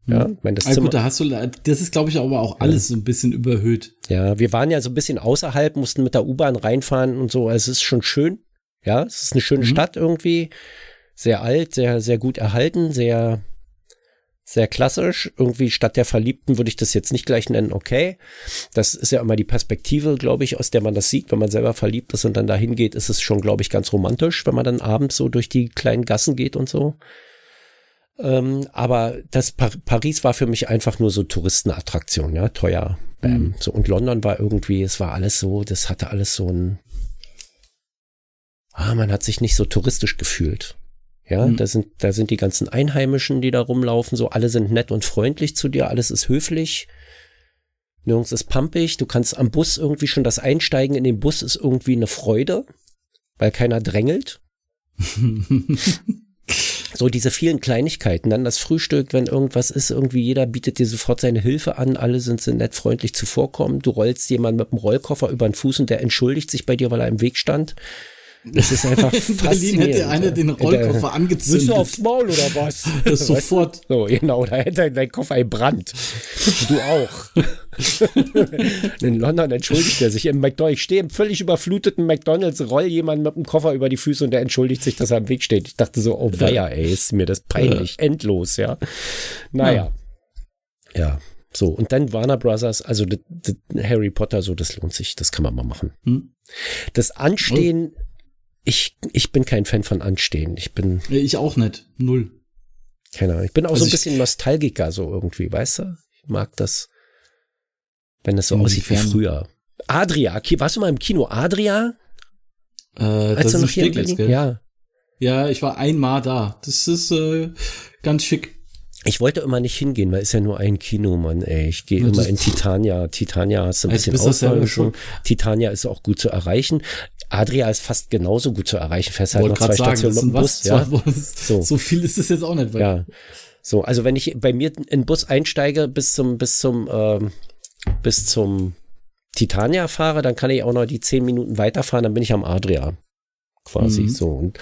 Ja, ich meine, das Ah, Zimmer, gut, da hast du, das ist, glaube ich, aber auch alles so ein bisschen überhöht. ja, wir waren ja so ein bisschen außerhalb, mussten mit der U-Bahn reinfahren und so, also es ist schon schön. Ja, es ist eine schöne Mhm. Stadt irgendwie, sehr alt, sehr, sehr gut erhalten, sehr, sehr klassisch. Irgendwie Stadt der Verliebten würde ich das jetzt nicht gleich nennen, okay. Das ist ja immer die Perspektive, glaube ich, aus der man das sieht. Wenn man selber verliebt ist und dann dahin geht, ist es schon, glaube ich, ganz romantisch, wenn man dann abends so durch die kleinen Gassen geht und so. Ähm, aber das Pa- Paris war für mich einfach nur so Touristenattraktion, ja, teuer. Bam. So, und London war irgendwie, es war alles so, das hatte alles so ein, ah, man hat sich nicht so touristisch gefühlt. Ja, Mhm. da sind, da sind die ganzen Einheimischen, die da rumlaufen, so alle sind nett und freundlich zu dir, alles ist höflich. Nirgends ist pampig, du kannst am Bus irgendwie schon das Einsteigen in den Bus ist irgendwie eine Freude, weil keiner drängelt. *laughs* So diese vielen Kleinigkeiten, dann das Frühstück, wenn irgendwas ist, irgendwie jeder bietet dir sofort seine Hilfe an, alle sind so nett freundlich zuvorkommen, du rollst jemanden mit dem Rollkoffer über den Fuß und der entschuldigt sich bei dir, weil er im Weg stand. Das ist einfach *laughs* In Berlin hätte einer den Rollkoffer angezündet. du aufs Maul oder was? *laughs* Das sofort. So, genau, da hätte dein Koffer gebrannt. Du auch. *laughs* In London entschuldigt er sich im McDonald's. Ich stehe im völlig überfluteten McDonalds, roll jemand mit dem Koffer über die Füße und der entschuldigt sich, dass er im Weg steht. Ich dachte so, oh weia, ey, ist mir das peinlich. Endlos, ja. Naja. Ja. So, und dann Warner Brothers, also das, das Harry Potter, so, das lohnt sich, das kann man mal machen. Hm? Das Anstehen, ich, ich bin kein Fan von Anstehen. Ich bin, Ich auch nicht. Null. keine Ahnung, ich bin auch Also so ein bisschen Nostalgiker, so irgendwie, weißt du? Ich mag das, wenn das so aussieht wie früher. Adria, warst du mal im Kino Adria? Äh, Als das du ist noch hier Steglitz, gell? Ja. Ja, ich war einmal da. Das ist äh, ganz schick. Ich wollte immer nicht hingehen, weil ist ja nur ein Kino, Mann, ey. Ich gehe immer in Titania. Titania hast du ein Also bisschen schon- Titania ist auch gut zu erreichen. Adria ist fast genauso gut zu erreichen. Fährst halt noch zwei sagen, Stationen mit dem? Bus, ja. So. So. viel ist es jetzt auch nicht. Ja. So, also wenn ich bei mir in den Bus einsteige bis zum, bis zum, ähm, bis zum Titania fahre, dann kann ich auch noch die zehn Minuten weiterfahren, dann bin ich am Adria. Quasi Mhm. so. Und,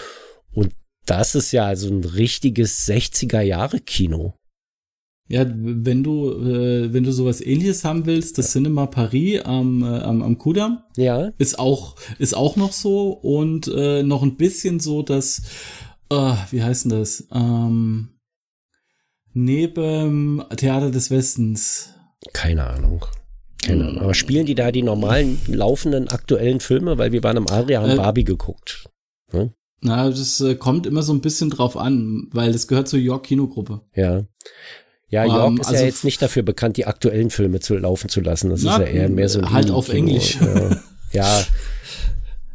und das ist ja so ein richtiges 60er Jahre Kino. Ja, wenn du, äh, wenn du sowas ähnliches haben willst, das Cinema Paris am, äh, am, am Kudamm Ja. ist auch, ist auch noch so und äh, noch ein bisschen so, dass, äh, wie heißt denn das? Ähm, neben Theater des Westens. Keine Ahnung. Keine Ahnung. Aber spielen die da die normalen laufenden aktuellen Filme? Weil wir waren am Adria, haben Äh, Barbie geguckt. Na, das äh, kommt immer so ein bisschen drauf an, weil das gehört zur York Kinogruppe. Ja. Ja, Ähm, York ist also ja jetzt nicht dafür bekannt, die aktuellen Filme zu laufen zu lassen. Das Na, ist ja eher mehr so ein halt auf. Englisch. Ja. ja.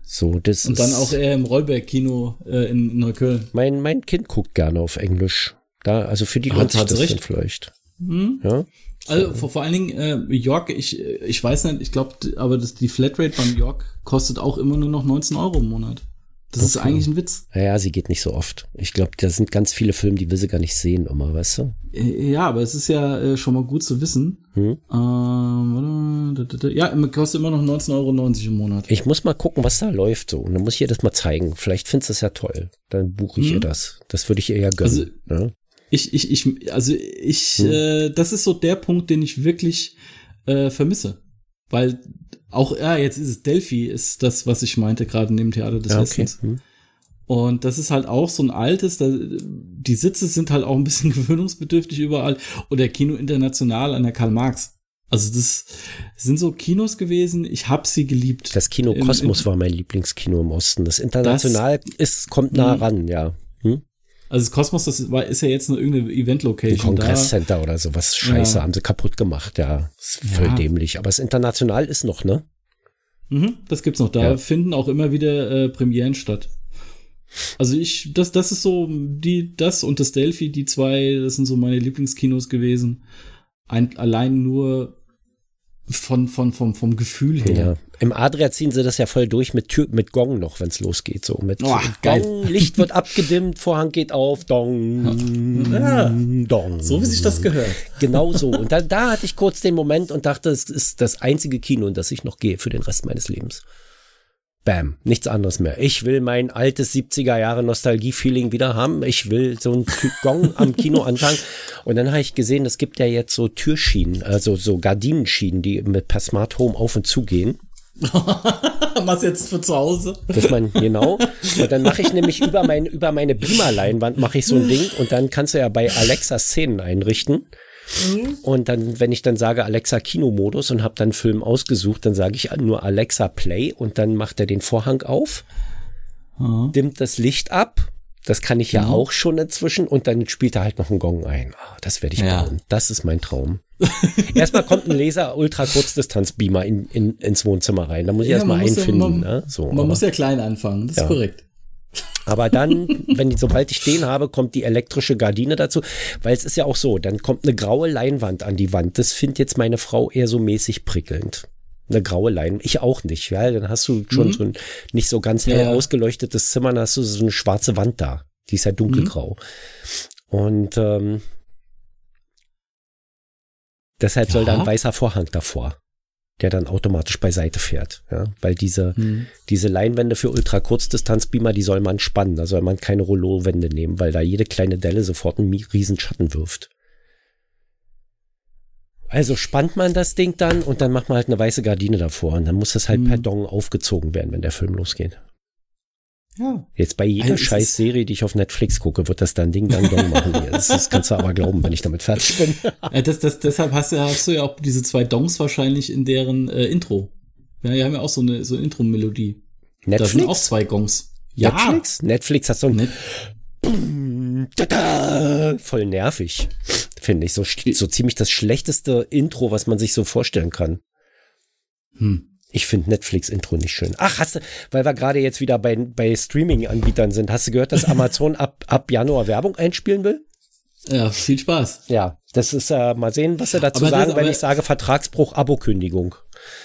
So, das Und dann auch eher im Rollberg-Kino äh, in Neukölln. mein, mein Kind guckt gerne auf Englisch. Da, also für die Ah, lohnt sich hat's das recht. vielleicht. Hm? Ja. Also vor, vor allen Dingen äh, York, ich, ich weiß nicht, ich glaube, aber das, die Flatrate beim York kostet auch immer nur noch 19 Euro im Monat. Das ist Okay. eigentlich ein Witz. Naja, sie geht nicht so oft. Ich glaube, da sind ganz viele Filme, die will sie gar nicht sehen immer, weißt du? Äh, Ja, aber es ist ja äh, schon mal gut zu wissen. Hm? Ähm, da, da, da. ja, kostet immer noch 19,90 Euro im Monat. Ich muss mal gucken, was da läuft so. Und dann muss ich ihr das mal zeigen. Vielleicht findest du es ja toll. Dann buche ich Hm. ihr das. Das würde ich ihr ja gönnen. ne? Ich, ich, ich, also ich, Hm. äh, das ist so der Punkt, den ich wirklich äh, vermisse. Weil auch, ja, jetzt ist es Delphi, ist das, was ich meinte, gerade neben Theater des ja, okay. Westens. Hm. Und das ist halt auch so ein altes, da, die Sitze sind halt auch ein bisschen *laughs* gewöhnungsbedürftig überall. Und der Kino International an der Karl Marx. Also das sind so Kinos gewesen, ich hab sie geliebt. Das Kino Kosmos war mein Lieblingskino im Osten. Das international ist, kommt nah Hm. ran, ja. Also das Kosmos, das war, ist ja jetzt nur irgendeine Event-Location. Kongresscenter oder sowas. Scheiße, Ja. haben sie kaputt gemacht, ja. Ist voll Ja. dämlich. Aber das international ist noch, ne? Mhm, das gibt's noch. Da Ja. finden auch immer wieder äh, Premieren statt. Also ich, das, das ist so, die, das und das Delphi, die zwei, das sind so meine Lieblingskinos gewesen. Ein, allein nur von, von, vom, vom Gefühl her. Ja. Im Adria ziehen sie das ja voll durch mit Tür, mit Gong noch, wenn es losgeht. So mit Oh. Gong, Licht wird abgedimmt, Vorhang geht auf, Dong, Ja. Dong. So wie sich das gehört. Genau so. Und da, da hatte ich kurz den Moment und dachte, es ist das einzige Kino, in das ich noch gehe für den Rest meines Lebens. Bam, nichts anderes mehr. Ich will mein altes 70er Jahre Nostalgie-Feeling wieder haben. Ich will so einen Gong am Kino anfangen. Und dann habe ich gesehen, es gibt ja jetzt so Türschienen, also so Gardinenschienen, die mit per Smart Home auf und zu gehen. *laughs* Was jetzt für zu Hause? Dass man, genau. Und dann mache ich nämlich über, mein, über meine Beamer-Leinwand mache ich so ein Ding und dann kannst du ja bei Alexa Szenen einrichten. Und dann, wenn ich dann sage Alexa Kinomodus und habe dann einen Film ausgesucht, dann sage ich nur Alexa Play und dann macht er den Vorhang auf, dimmt das Licht ab. Das kann ich ja Genau. auch schon inzwischen und dann spielt er halt noch einen Gong ein. Ah, das werde ich Ja. bauen. Das ist mein Traum. erstmal kommt ein Laser Ultra Kurzdistanz Beamer in, in, ins Wohnzimmer rein. Da muss ich Ja, erstmal muss ja- einfinden. man- ne? so, Man aber- muss ja klein anfangen, das Ja. ist korrekt. Aber dann, wenn sobald ich den habe, kommt die elektrische Gardine dazu, weil es ist ja auch so, dann kommt eine graue Leinwand an die Wand. Das findet jetzt meine Frau eher so mäßig prickelnd. Eine graue Leinwand. Ich auch nicht, ja. Dann hast du schon so ein nicht so ganz hell Ja. ausgeleuchtetes Zimmer, dann hast du so eine schwarze Wand da. Die ist ja dunkelgrau. Und ähm, deshalb soll da Ja. ein weißer Vorhang davor, der dann automatisch beiseite fährt. Ja, weil diese, diese Leinwände für Ultrakurzdistanzbeamer, die soll man spannen. Da soll man keine Rollo-Wände nehmen, weil da jede kleine Delle sofort einen riesen Schatten wirft. Also spannt man das Ding dann und dann macht man halt eine weiße Gardine davor und dann muss das halt per Dong aufgezogen werden, wenn der Film losgeht. Ja. Jetzt bei jeder Also scheiß Serie, die ich auf Netflix gucke, wird das dann Ding dann Dong machen. Das, das kannst du aber glauben, wenn ich damit fertig bin. *laughs* Äh, Das, das, deshalb hast du, hast du ja auch diese zwei Dongs wahrscheinlich in deren äh, Intro. Ja, die haben ja auch so eine, so eine Intro-Melodie. Da sind auch Netflix? zwei Gongs. Ja. Netflix? Netflix hat so ein Net Tada! voll nervig, finde ich. So, so ziemlich das schlechteste Intro, was man sich so vorstellen kann. Hm. Ich finde Netflix-Intro nicht schön. Ach, hast du, weil wir gerade jetzt wieder bei, bei Streaming-Anbietern sind, hast du gehört, dass Amazon ab, ab Januar Werbung einspielen will? Ja, viel Spaß. Ja, das ist äh, mal sehen, was sie dazu Aber das- sagen, wenn aber- ich sage Vertragsbruch, Abokündigung.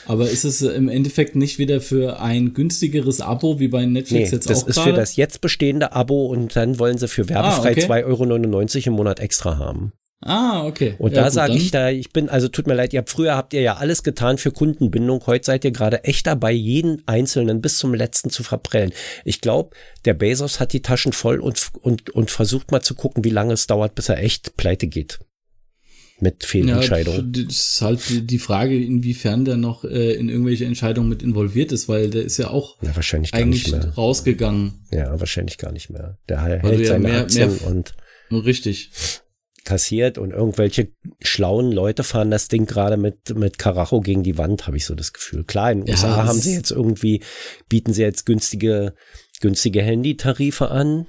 Aber ist es im Endeffekt nicht wieder für ein günstigeres Abo wie bei Netflix Nee, jetzt das auch ist gerade? für das jetzt bestehende Abo und dann wollen sie für werbefrei Ah, okay. 2,99 Euro im Monat extra haben. Ah, okay. Und Ja, da sage ich da, ich bin, also tut mir leid, ihr habt früher habt ihr ja alles getan für Kundenbindung. Heute seid ihr gerade echt dabei, jeden einzelnen bis zum letzten zu verprellen. Ich glaube, der Bezos hat die Taschen voll und, und, und versucht mal zu gucken, wie lange es dauert, bis er echt pleite geht. Mit Fehlentscheidungen. Ja, das ist halt die- Frage, inwiefern der noch äh, in irgendwelche Entscheidungen mit involviert ist, weil der ist ja auch Ja, wahrscheinlich eigentlich rausgegangen. Ja, wahrscheinlich gar nicht mehr. Der hält ja seine mehr- Aktien mehr- und Richtig. Kassiert und irgendwelche schlauen Leute fahren das Ding gerade mit, mit Karacho gegen die Wand, habe ich so das Gefühl. Klar, in den Ja, USA haben sie jetzt irgendwie, bieten sie jetzt günstige, günstige Handytarife an.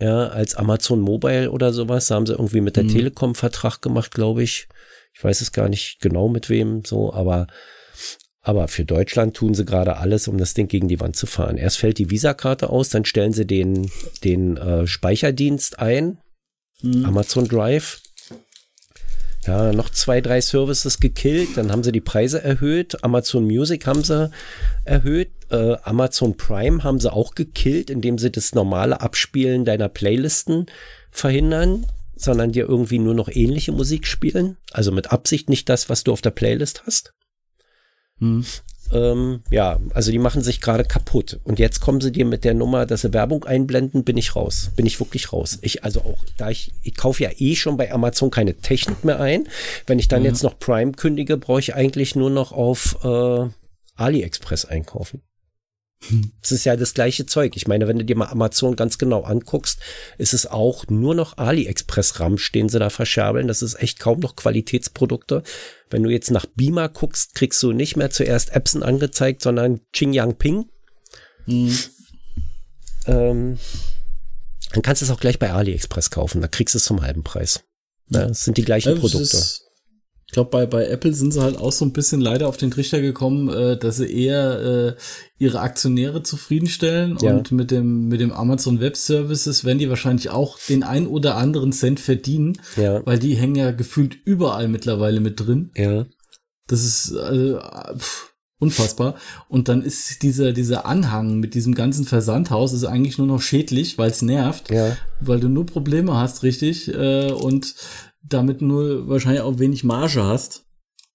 Ja, als Amazon Mobile oder sowas, da haben sie irgendwie mit der Mhm. Telekom Vertrag gemacht, glaube ich. Ich weiß es gar nicht genau mit wem so, aber aber für Deutschland tun sie gerade alles, um das Ding gegen die Wand zu fahren. Erst fällt die Visakarte aus, dann stellen sie den, den äh, Speicherdienst ein, Amazon Drive. Ja, noch zwei, drei Services gekillt, dann haben sie die Preise erhöht. Amazon Music haben sie erhöht. Äh, Amazon Prime haben sie auch gekillt, indem sie das normale Abspielen deiner Playlisten verhindern, sondern dir irgendwie nur noch ähnliche Musik spielen. Also mit Absicht nicht das, was du auf der Playlist hast. Hm. Ähm, ja, also die machen sich gerade kaputt. Und jetzt kommen sie dir mit der Nummer, dass sie Werbung einblenden, bin ich raus. Bin ich wirklich raus. Ich, also auch, da ich, ich kaufe ja eh schon bei Amazon keine Technik mehr ein. Wenn ich dann Ja. jetzt noch Prime kündige, brauche ich eigentlich nur noch auf äh, AliExpress einkaufen. Es ist ja das gleiche Zeug. Ich meine, wenn du dir mal Amazon ganz genau anguckst, ist es auch nur noch AliExpress-Ramsch, den sie da verscherbeln. Das ist echt kaum noch Qualitätsprodukte. Wenn du jetzt nach Beamer guckst, kriegst du nicht mehr zuerst Epson angezeigt, sondern Xinjiang Ping. Hm. Ähm, Dann kannst du es auch gleich bei AliExpress kaufen. Da kriegst du es zum halben Preis. Ja, das sind die gleichen Ja, das Produkte. ist- ich glaube, bei, bei Apple sind sie halt auch so ein bisschen leider auf den Trichter gekommen, äh, dass sie eher äh, ihre Aktionäre zufriedenstellen Ja. und mit dem, mit dem Amazon Web Services werden die wahrscheinlich auch den ein oder anderen Cent verdienen, ja, weil die hängen ja gefühlt überall mittlerweile mit drin. ja, Das ist äh, pff, unfassbar. Und dann ist dieser, dieser Anhang mit diesem ganzen Versandhaus ist eigentlich nur noch schädlich, weil es nervt ja. weil du nur Probleme hast, richtig, äh, und damit nur wahrscheinlich auch wenig Marge hast.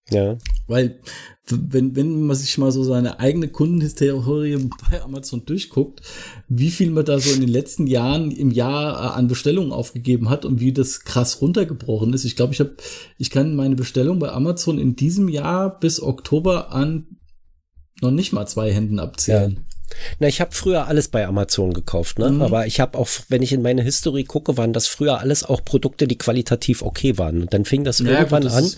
Ja, Weil, wenn, wenn man sich mal so seine eigene Kundenhistorie bei Amazon durchguckt, wie viel man da so in den letzten Jahren im Jahr äh, an Bestellungen aufgegeben hat und wie das krass runtergebrochen ist. Ich glaube, ich habe, ich kann meine Bestellung bei Amazon in diesem Jahr bis Oktober an noch nicht mal zwei Händen abzählen. Na, ich habe früher alles bei Amazon gekauft, ne? Mhm. Aber ich habe auch, wenn ich in meine History gucke, waren das früher alles auch Produkte, die qualitativ okay waren. Und dann fing das Ja, irgendwann gut, das an,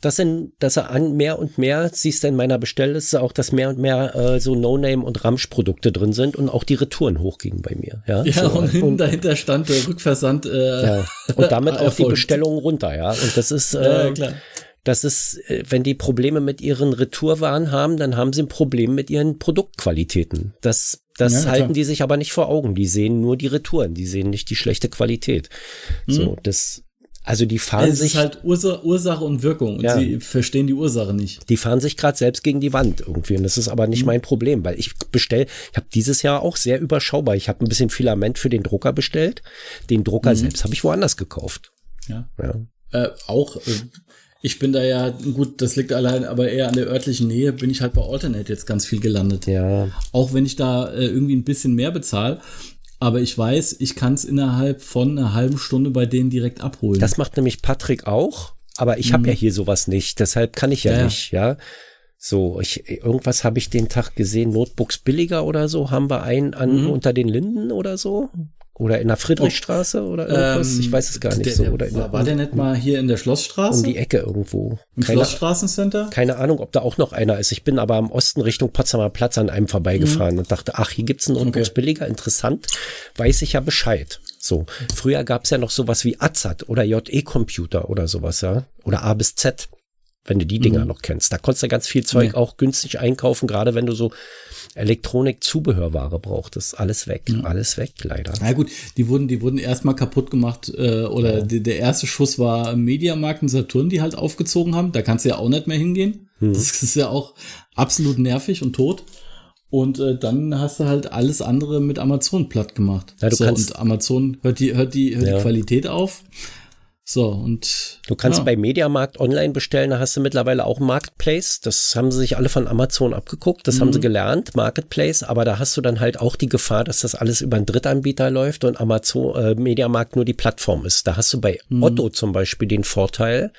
dass, in, dass er an mehr und mehr, siehst du in meiner Bestellliste auch, dass mehr und mehr äh, so No-Name und Ramsch-Produkte drin sind und auch die Retouren hochgingen bei mir. Ja, Ja, so, und hinten dahinter stand der Rückversand. Äh, ja. und damit *laughs* auch die. Bestellungen runter, ja. Und das ist, Ja, äh, klar. Das ist, äh, wenn die Probleme mit ihren Retourwaren haben, dann haben sie ein Problem mit ihren Produktqualitäten. Das, das Ja, klar. halten die sich aber nicht vor Augen. Die sehen nur die Retouren, die sehen nicht die schlechte Qualität. So, das, also die fahren Es sich, ist halt Ursa Ursache und Wirkung und Ja. sie verstehen die Ursache nicht. die fahren sich gerade selbst gegen die Wand irgendwie. Und das ist aber Mhm. nicht mein Problem, weil ich bestell, ich habe dieses Jahr auch sehr überschaubar. Ich habe ein bisschen Filament für den Drucker bestellt. Den Drucker Mhm. selbst habe ich woanders gekauft. Ja. Ja. Äh, auch, äh, ich bin da ja, gut, das liegt allein, aber eher an der örtlichen Nähe, bin ich halt bei Alternate jetzt ganz viel gelandet. Ja, Auch wenn ich da äh, irgendwie ein bisschen mehr bezahle. Aber ich weiß, ich kann es innerhalb von einer halben Stunde bei denen direkt abholen. Das macht nämlich Patrick auch, aber ich habe ja hier sowas nicht, deshalb kann ich ja, Mhm. Ja, ja. nicht, ja. So, ich, irgendwas habe ich den Tag gesehen, Notebooks billiger oder so, haben wir einen an Mhm. unter den Linden oder so? Oder in der Friedrichstraße oder irgendwas? Ähm, ich weiß es gar nicht der, so. Der, Oder in war, war der nicht mal hier in der Schlossstraße? um die Ecke irgendwo. Im Keine, Schlossstraßencenter? keine Ahnung, ob da auch noch einer ist. Ich bin aber am Osten Richtung Potsdamer Platz an einem vorbeigefahren und dachte, ach, hier gibt's einen Mhm. Okay. billiger, interessant, weiß ich ja Bescheid. So, früher gab's ja noch sowas wie AZAT oder JE-Computer oder sowas, ja. Oder A bis Z, wenn du die Dinger noch kennst. Da konntest du ganz viel Zeug Mhm. Nee. auch günstig einkaufen, gerade wenn du so Elektronik-Zubehörware brauchtest. Alles weg, Mhm. alles weg, leider. Na gut, die wurden, die wurden erstmal kaputt gemacht, äh, oder die, der erste Schuss war Mediamarkt und Saturn, die halt aufgezogen haben. Da kannst du ja auch nicht mehr hingehen. Mhm. Das ist ja auch absolut nervig und tot. Und äh, dann hast du halt alles andere mit Amazon platt gemacht. Ja, du so, kannst- und Amazon hört die, hört die, hört Ja. die Qualität auf. So, und Du kannst ja. bei Mediamarkt online bestellen, da hast du mittlerweile auch Marketplace. Das haben sie sich alle von Amazon abgeguckt, das Mhm. haben sie gelernt, Marketplace, aber da hast du dann halt auch die Gefahr, dass das alles über einen Drittanbieter läuft und Amazon, äh, Mediamarkt nur die Plattform ist. Da hast du bei Mhm. Otto zum Beispiel den Vorteil,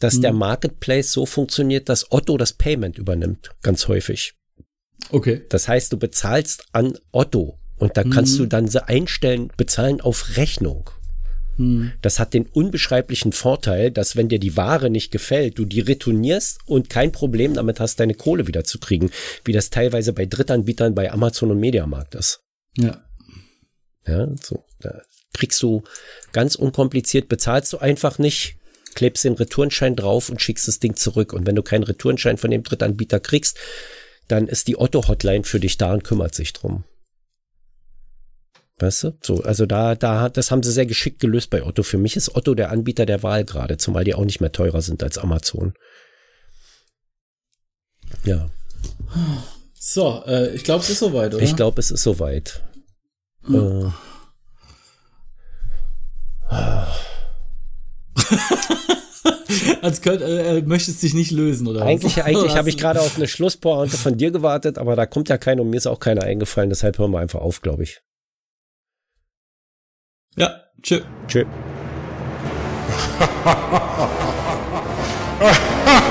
dass der Marketplace so funktioniert, dass Otto das Payment übernimmt, ganz häufig. Okay. Das heißt, du bezahlst an Otto und da kannst du dann so einstellen, bezahlen auf Rechnung. Das hat den unbeschreiblichen Vorteil, dass wenn dir die Ware nicht gefällt, du die retournierst und kein Problem damit hast, deine Kohle wieder zu kriegen, wie das teilweise bei Drittanbietern bei Amazon und Mediamarkt ist. Ja. Ja, so, da kriegst du ganz unkompliziert, bezahlst du einfach nicht, klebst den Retourenschein drauf und schickst das Ding zurück. Und wenn du keinen Retourenschein von dem Drittanbieter kriegst, dann ist die Otto-Hotline für dich da und kümmert sich drum. Weißt du? So, also da, da, hat- das haben sie sehr geschickt gelöst bei Otto. Für mich ist Otto der Anbieter der Wahl gerade, zumal die auch nicht mehr teurer sind als Amazon. Ja, So, äh, ich glaube, es ist soweit, oder? ich glaube, es ist soweit. Äh, *laughs* Als könnt, äh, möchtest dich nicht lösen, oder? was? Eigentlich, eigentlich habe ich du- gerade auf eine Schlusspointe von dir gewartet, aber da kommt ja keiner und mir ist auch keiner eingefallen, deshalb hören wir einfach auf, glaube ich. Ja, tschö. Tschö. *laughs*